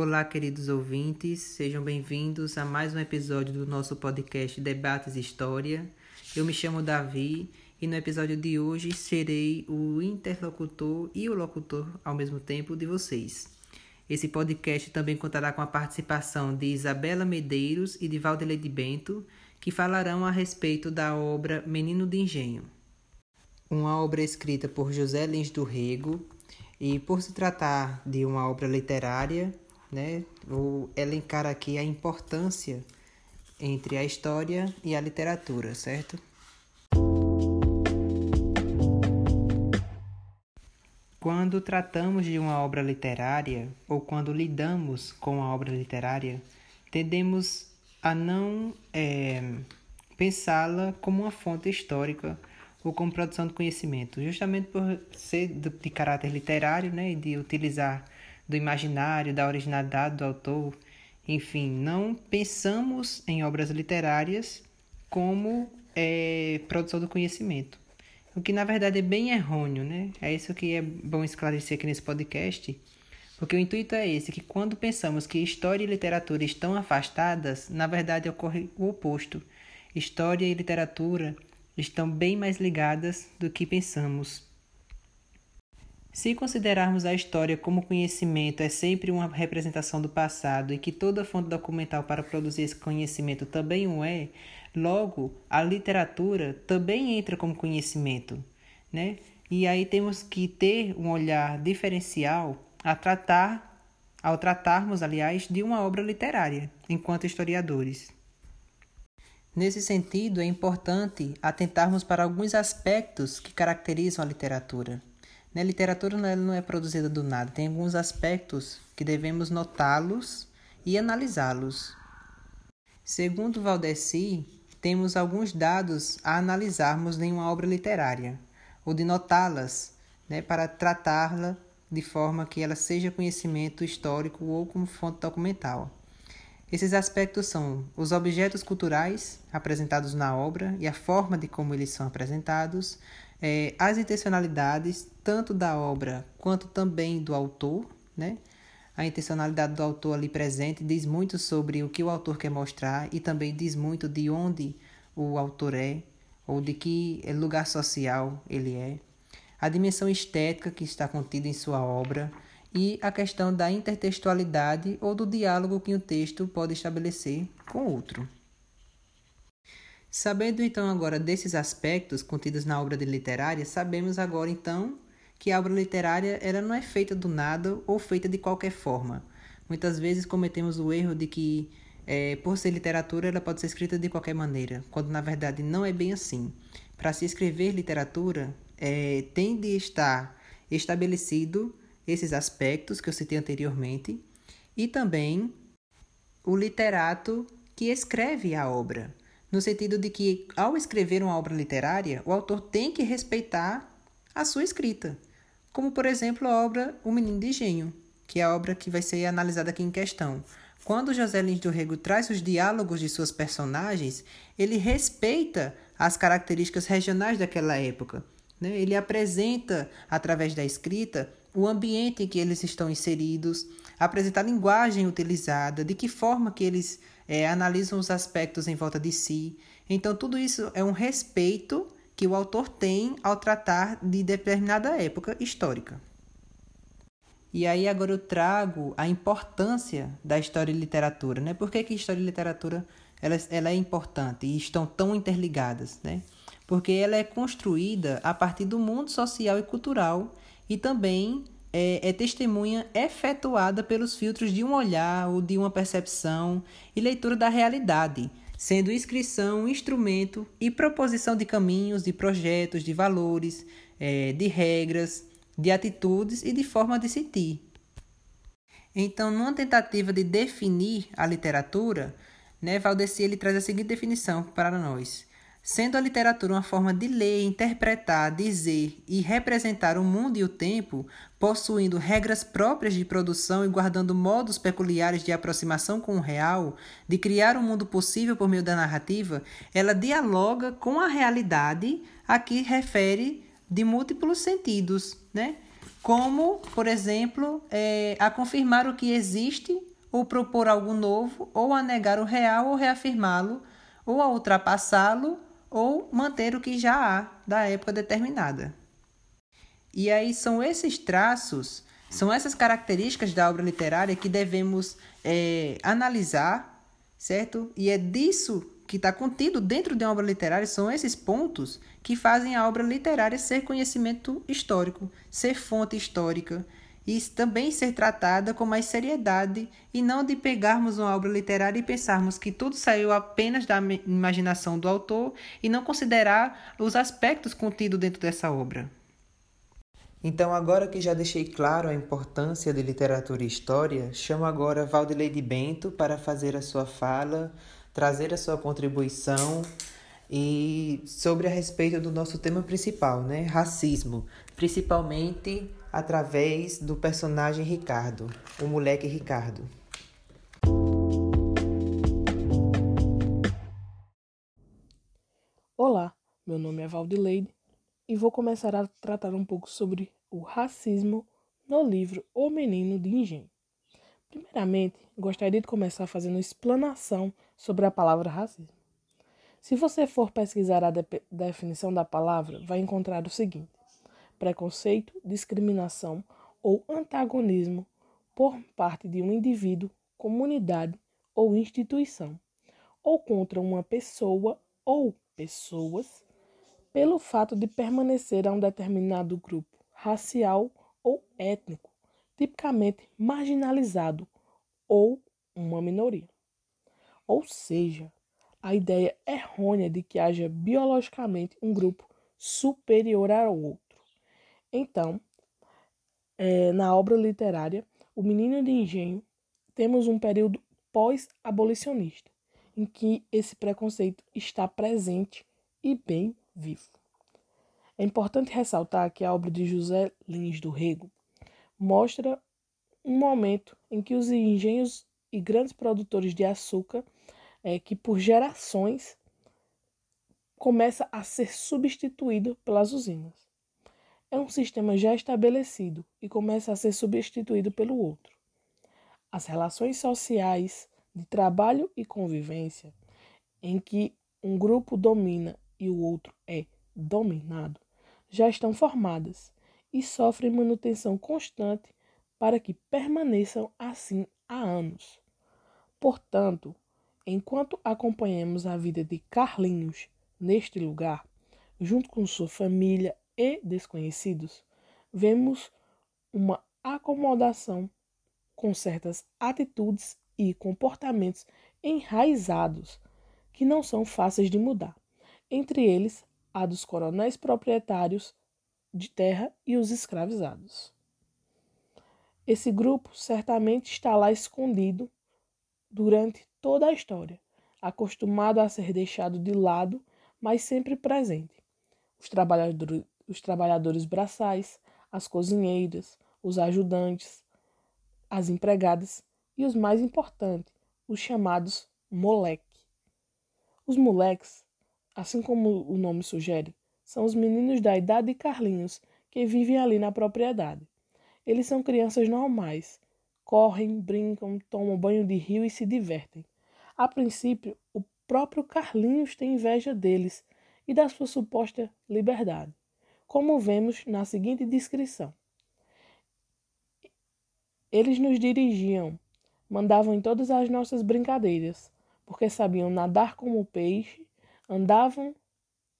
Olá, queridos ouvintes, sejam bem-vindos a mais um episódio do nosso podcast Debates História. Eu me chamo Davi e no episódio de hoje serei o interlocutor e o locutor ao mesmo tempo de vocês. Esse podcast também contará com a participação de Isabela Medeiros e de Valdeleide Bento, que falarão a respeito da obra Menino de Engenho. Uma obra escrita por José Lins do Rego, e por se tratar de uma obra literária, né, vou elencar aqui a importância entre a história e a literatura, certo? Quando tratamos de uma obra literária ou quando lidamos com a obra literária, tendemos a não é, pensá-la como uma fonte histórica ou como produção de conhecimento, justamente por ser de caráter literário, né, e de utilizar do imaginário, da originalidade do autor, enfim, não pensamos em obras literárias como é, produção do conhecimento, o que na verdade é bem errôneo, né? É isso que é bom esclarecer aqui nesse podcast, porque o intuito é esse, que quando pensamos que história e literatura estão afastadas, na verdade ocorre o oposto. História e literatura estão bem mais ligadas do que pensamos. Se considerarmos a história como conhecimento é sempre uma representação do passado e que toda fonte documental para produzir esse conhecimento também o é, logo a literatura também entra como conhecimento, né? E aí temos que ter um olhar diferencial a tratar, ao tratarmos, aliás, de uma obra literária, enquanto historiadores. Nesse sentido, é importante atentarmos para alguns aspectos que caracterizam a literatura. A literatura não é produzida do nada, tem alguns aspectos que devemos notá-los e analisá-los. Segundo Valdeci, temos alguns dados a analisarmos em uma obra literária, ou de notá-las, né, para tratá-la de forma que ela seja conhecimento histórico ou como fonte documental. Esses aspectos são os objetos culturais apresentados na obra e a forma de como eles são apresentados, é, as intencionalidades tanto da obra quanto também do autor, né? A intencionalidade do autor ali presente diz muito sobre o que o autor quer mostrar e também diz muito de onde o autor é ou de que lugar social ele é. A dimensão estética que está contida em sua obra, e a questão da intertextualidade ou do diálogo que o texto pode estabelecer com outro. Sabendo então agora desses aspectos contidos na obra literária, sabemos agora então que a obra literária ela não é feita do nada ou feita de qualquer forma. Muitas vezes cometemos o erro de que, é, por ser literatura, ela pode ser escrita de qualquer maneira, quando na verdade não é bem assim. Para se escrever literatura, é, tem de estar estabelecido esses aspectos que eu citei anteriormente, e também o literato que escreve a obra, no sentido de que, ao escrever uma obra literária, o autor tem que respeitar a sua escrita, como, por exemplo, a obra O Menino de Engenho, que é a obra que vai ser analisada aqui em questão. Quando José Lins do Rego traz os diálogos de suas personagens, ele respeita as características regionais daquela época. Né? Ele apresenta, através da escrita, o ambiente em que eles estão inseridos, apresentar a linguagem utilizada, de que forma que eles é, analisam os aspectos em volta de si. Então, tudo isso é um respeito que o autor tem ao tratar de determinada época histórica. E aí agora eu trago a importância da história e literatura, né? Por que, que história e literatura ela, ela é importante e estão tão interligadas, né? Porque ela é construída a partir do mundo social e cultural e também é, é, testemunha efetuada pelos filtros de um olhar ou de uma percepção e leitura da realidade, sendo inscrição, instrumento e proposição de caminhos, de projetos, de valores, é, de regras, de atitudes e de forma de sentir. Então, numa tentativa de definir a literatura, né, Valdeci ele traz a seguinte definição para nós. Sendo a literatura uma forma de ler, interpretar, dizer e representar o mundo e o tempo, possuindo regras próprias de produção e guardando modos peculiares de aproximação com o real, de criar um mundo possível por meio da narrativa, ela dialoga com a realidade a que refere de múltiplos sentidos, né? como, por exemplo, é, a confirmar o que existe ou propor algo novo, ou a negar o real ou reafirmá-lo, ou a ultrapassá-lo, ou manter o que já há da época determinada. E aí são esses traços, são essas características da obra literária que devemos é, analisar, certo? E é disso que está contido dentro de uma obra literária, são esses pontos que fazem a obra literária ser conhecimento histórico, ser fonte histórica, e também ser tratada com mais seriedade e não de pegarmos uma obra literária e pensarmos que tudo saiu apenas da imaginação do autor e não considerar os aspectos contidos dentro dessa obra. Então, agora que já deixei claro a importância de literatura e história, chamo agora Valdeleide Bento para fazer a sua fala, trazer a sua contribuição e sobre a respeito do nosso tema principal, né, racismo, principalmente através do personagem Ricardo, o moleque Ricardo. Olá, meu nome é Valdileide e vou começar a tratar um pouco sobre o racismo no livro O Menino de Engenho. Primeiramente, gostaria de começar fazendo explanação sobre a palavra racismo. Se você for pesquisar a de definição da palavra, vai encontrar o seguinte: preconceito, discriminação ou antagonismo por parte de um indivíduo, comunidade ou instituição, ou contra uma pessoa ou pessoas, pelo fato de permanecer a um determinado grupo racial ou étnico, tipicamente marginalizado ou uma minoria. Ou seja, a ideia errônea de que haja biologicamente um grupo superior ao outro então, é, na obra literária O Menino de Engenho, temos um período pós-abolicionista, em que esse preconceito está presente e bem vivo. É importante ressaltar que a obra de José Lins do Rego mostra um momento em que os engenhos e grandes produtores de açúcar, é, que por gerações começa a ser substituído pelas usinas é um sistema já estabelecido e começa a ser substituído pelo outro. As relações sociais de trabalho e convivência, em que um grupo domina e o outro é dominado, já estão formadas e sofrem manutenção constante para que permaneçam assim há anos. Portanto, enquanto acompanhamos a vida de Carlinhos neste lugar, junto com sua família e desconhecidos, vemos uma acomodação com certas atitudes e comportamentos enraizados que não são fáceis de mudar, entre eles a dos coronéis proprietários de terra e os escravizados. Esse grupo certamente está lá escondido durante toda a história, acostumado a ser deixado de lado, mas sempre presente. Os trabalhadores, os trabalhadores braçais, as cozinheiras, os ajudantes, as empregadas e os mais importantes, os chamados moleque. Os moleques, assim como o nome sugere, são os meninos da idade de Carlinhos que vivem ali na propriedade. Eles são crianças normais, correm, brincam, tomam banho de rio e se divertem. A princípio, o próprio Carlinhos tem inveja deles e da sua suposta liberdade como vemos na seguinte descrição. Eles nos dirigiam, mandavam em todas as nossas brincadeiras, porque sabiam nadar como peixe, andavam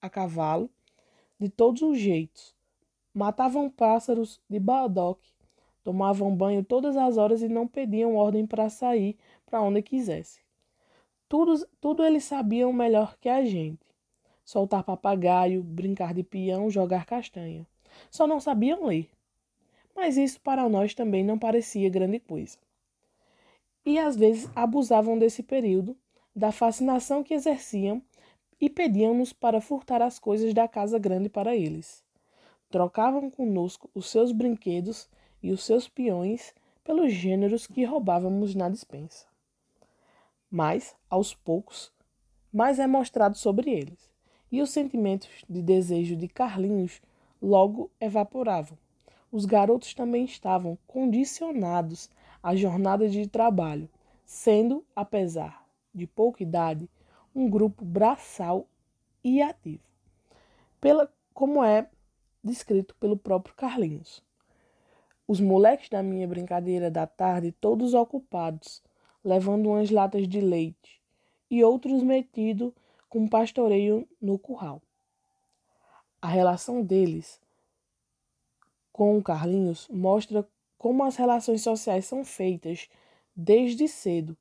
a cavalo de todos os jeitos, matavam pássaros de baldoque, tomavam banho todas as horas e não pediam ordem para sair para onde quisesse. Tudo, tudo eles sabiam melhor que a gente soltar papagaio, brincar de peão, jogar castanha. Só não sabiam ler. Mas isso para nós também não parecia grande coisa. E às vezes abusavam desse período, da fascinação que exerciam e pediam-nos para furtar as coisas da casa grande para eles. Trocavam conosco os seus brinquedos e os seus peões pelos gêneros que roubávamos na dispensa. Mas, aos poucos, mais é mostrado sobre eles e os sentimentos de desejo de Carlinhos logo evaporavam. Os garotos também estavam condicionados à jornada de trabalho sendo, apesar de pouca idade, um grupo braçal e ativo, pela, como é descrito pelo próprio Carlinhos. Os moleques da minha brincadeira da tarde, todos ocupados, levando umas latas de leite, e outros metidos com pastoreio no curral. A relação deles com o Carlinhos mostra como as relações sociais são feitas desde cedo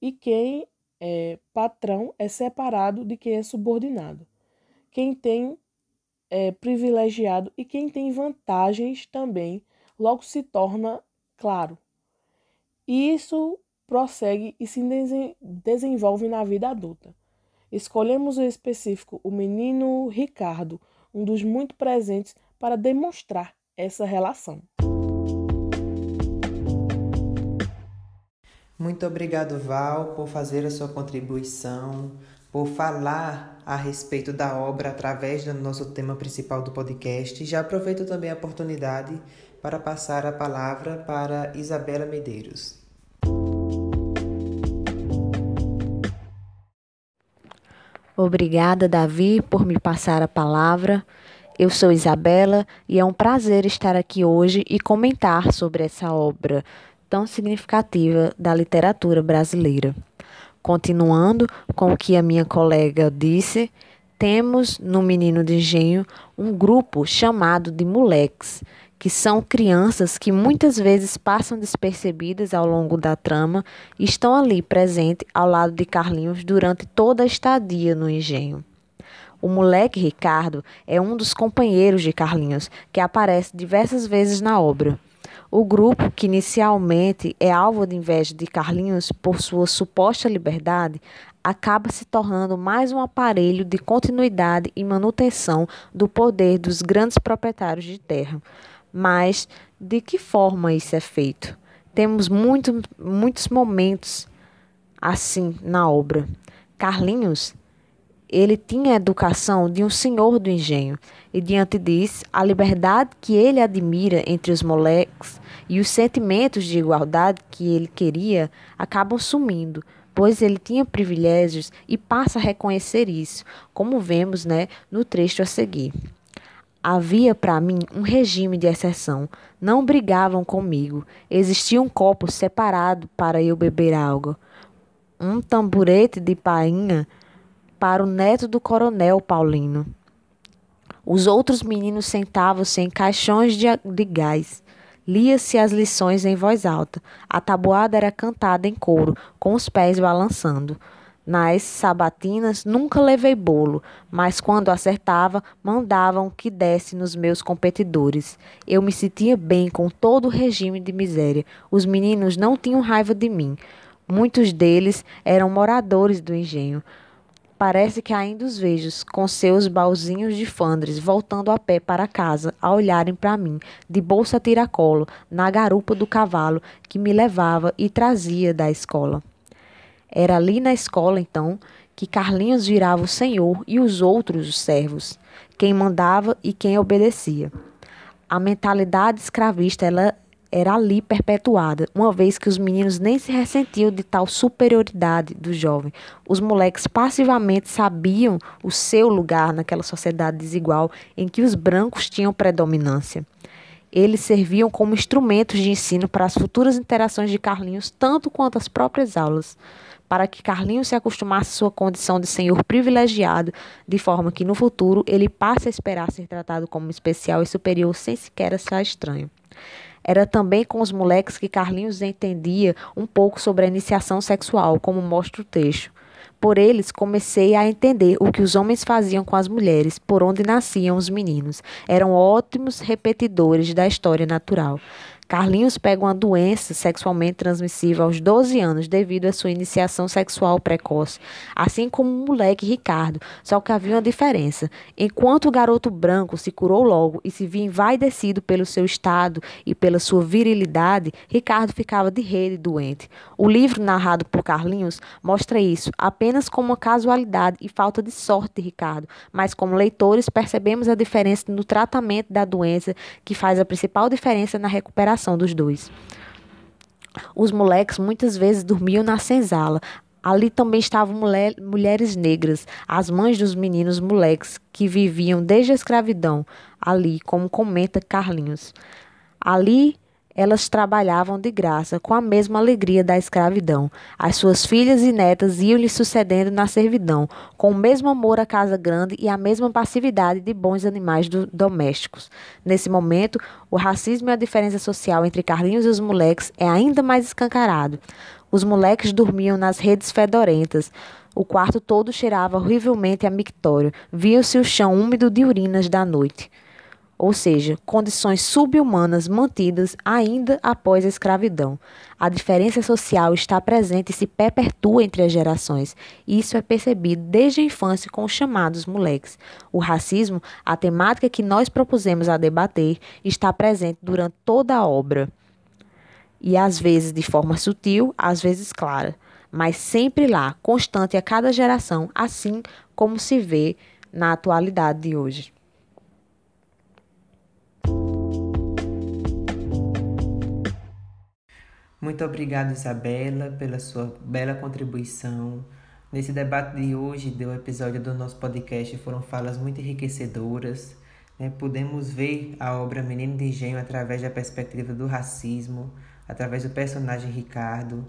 e quem é patrão é separado de quem é subordinado. Quem tem é privilegiado e quem tem vantagens também logo se torna claro. E isso prossegue e se desenvolve na vida adulta. Escolhemos o específico, o menino Ricardo, um dos muito presentes para demonstrar essa relação. Muito obrigado, Val, por fazer a sua contribuição, por falar a respeito da obra através do nosso tema principal do podcast. Já aproveito também a oportunidade para passar a palavra para Isabela Medeiros. Obrigada, Davi, por me passar a palavra. Eu sou Isabela e é um prazer estar aqui hoje e comentar sobre essa obra tão significativa da literatura brasileira. Continuando com o que a minha colega disse, temos no Menino de Engenho um grupo chamado de moleques, que são crianças que muitas vezes passam despercebidas ao longo da trama e estão ali presentes ao lado de Carlinhos durante toda a estadia no engenho. O moleque Ricardo é um dos companheiros de Carlinhos, que aparece diversas vezes na obra. O grupo, que inicialmente é alvo de inveja de Carlinhos por sua suposta liberdade, acaba se tornando mais um aparelho de continuidade e manutenção do poder dos grandes proprietários de terra. Mas de que forma isso é feito? Temos muito, muitos momentos assim na obra. Carlinhos ele tinha a educação de um senhor do engenho, e diante disso, a liberdade que ele admira entre os moleques e os sentimentos de igualdade que ele queria acabam sumindo, pois ele tinha privilégios e passa a reconhecer isso, como vemos né, no trecho a seguir. Havia para mim um regime de exceção. Não brigavam comigo. Existia um copo separado para eu beber algo. Um tamburete de painha para o neto do coronel Paulino. Os outros meninos sentavam-se em caixões de, de gás. Lia-se as lições em voz alta. A tabuada era cantada em coro, com os pés balançando. Nas sabatinas nunca levei bolo, mas quando acertava, mandavam que desse nos meus competidores. Eu me sentia bem com todo o regime de miséria. Os meninos não tinham raiva de mim. Muitos deles eram moradores do engenho. Parece que ainda os vejo com seus baúzinhos de fandres voltando a pé para casa, a olharem para mim, de bolsa tiracolo, na garupa do cavalo que me levava e trazia da escola. Era ali na escola, então, que Carlinhos virava o senhor e os outros os servos, quem mandava e quem obedecia. A mentalidade escravista ela era ali perpetuada, uma vez que os meninos nem se ressentiam de tal superioridade do jovem. Os moleques passivamente sabiam o seu lugar naquela sociedade desigual em que os brancos tinham predominância. Eles serviam como instrumentos de ensino para as futuras interações de Carlinhos, tanto quanto as próprias aulas, para que Carlinhos se acostumasse à sua condição de senhor privilegiado, de forma que no futuro ele passe a esperar ser tratado como especial e superior sem sequer achar estranho. Era também com os moleques que Carlinhos entendia um pouco sobre a iniciação sexual, como mostra o texto. Por eles comecei a entender o que os homens faziam com as mulheres, por onde nasciam os meninos. Eram ótimos repetidores da história natural. Carlinhos pega uma doença sexualmente transmissível aos 12 anos devido à sua iniciação sexual precoce, assim como o moleque Ricardo, só que havia uma diferença. Enquanto o garoto branco se curou logo e se via envaidecido pelo seu estado e pela sua virilidade, Ricardo ficava de rede doente. O livro narrado por Carlinhos mostra isso apenas como uma casualidade e falta de sorte de Ricardo, mas como leitores percebemos a diferença no tratamento da doença que faz a principal diferença na recuperação dos dois. Os moleques muitas vezes dormiam na senzala. Ali também estavam mulher, mulheres negras, as mães dos meninos moleques que viviam desde a escravidão, ali, como comenta Carlinhos. Ali elas trabalhavam de graça, com a mesma alegria da escravidão. As suas filhas e netas iam lhe sucedendo na servidão, com o mesmo amor à casa grande e a mesma passividade de bons animais do, domésticos. Nesse momento, o racismo e a diferença social entre Carlinhos e os moleques é ainda mais escancarado. Os moleques dormiam nas redes fedorentas. O quarto todo cheirava horrivelmente a mictório. Via-se o chão úmido de urinas da noite ou seja, condições subhumanas mantidas ainda após a escravidão. A diferença social está presente e se perpetua entre as gerações. Isso é percebido desde a infância com os chamados moleques. O racismo, a temática que nós propusemos a debater, está presente durante toda a obra. E às vezes de forma sutil, às vezes clara, mas sempre lá, constante a cada geração, assim como se vê na atualidade de hoje. Muito obrigado, Isabela, pela sua bela contribuição. Nesse debate de hoje, do episódio do nosso podcast, foram falas muito enriquecedoras. Né? Ver a obra Menino de Engenho através da perspectiva do racismo, através do personagem Ricardo.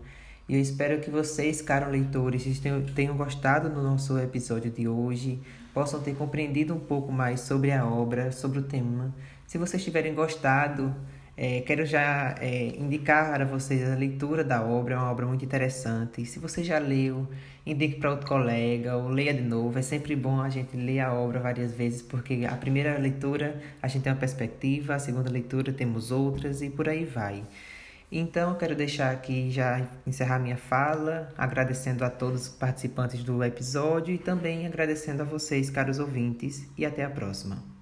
E eu espero que vocês, caros leitores, tenham gostado do nosso episódio de hoje, possam ter compreendido um pouco mais sobre a obra, sobre o tema. Se vocês tiverem gostado, é, quero já é, indicar a vocês a leitura da obra, é uma obra muito interessante. Se você já leu, indique para outro colega ou leia de novo. É sempre bom a gente ler a obra várias vezes, porque a primeira leitura a gente tem uma perspectiva, a segunda leitura temos outras e por aí vai. Então, quero deixar aqui já encerrar minha fala, agradecendo a todos os participantes do episódio e também agradecendo a vocês, caros ouvintes, e até a próxima.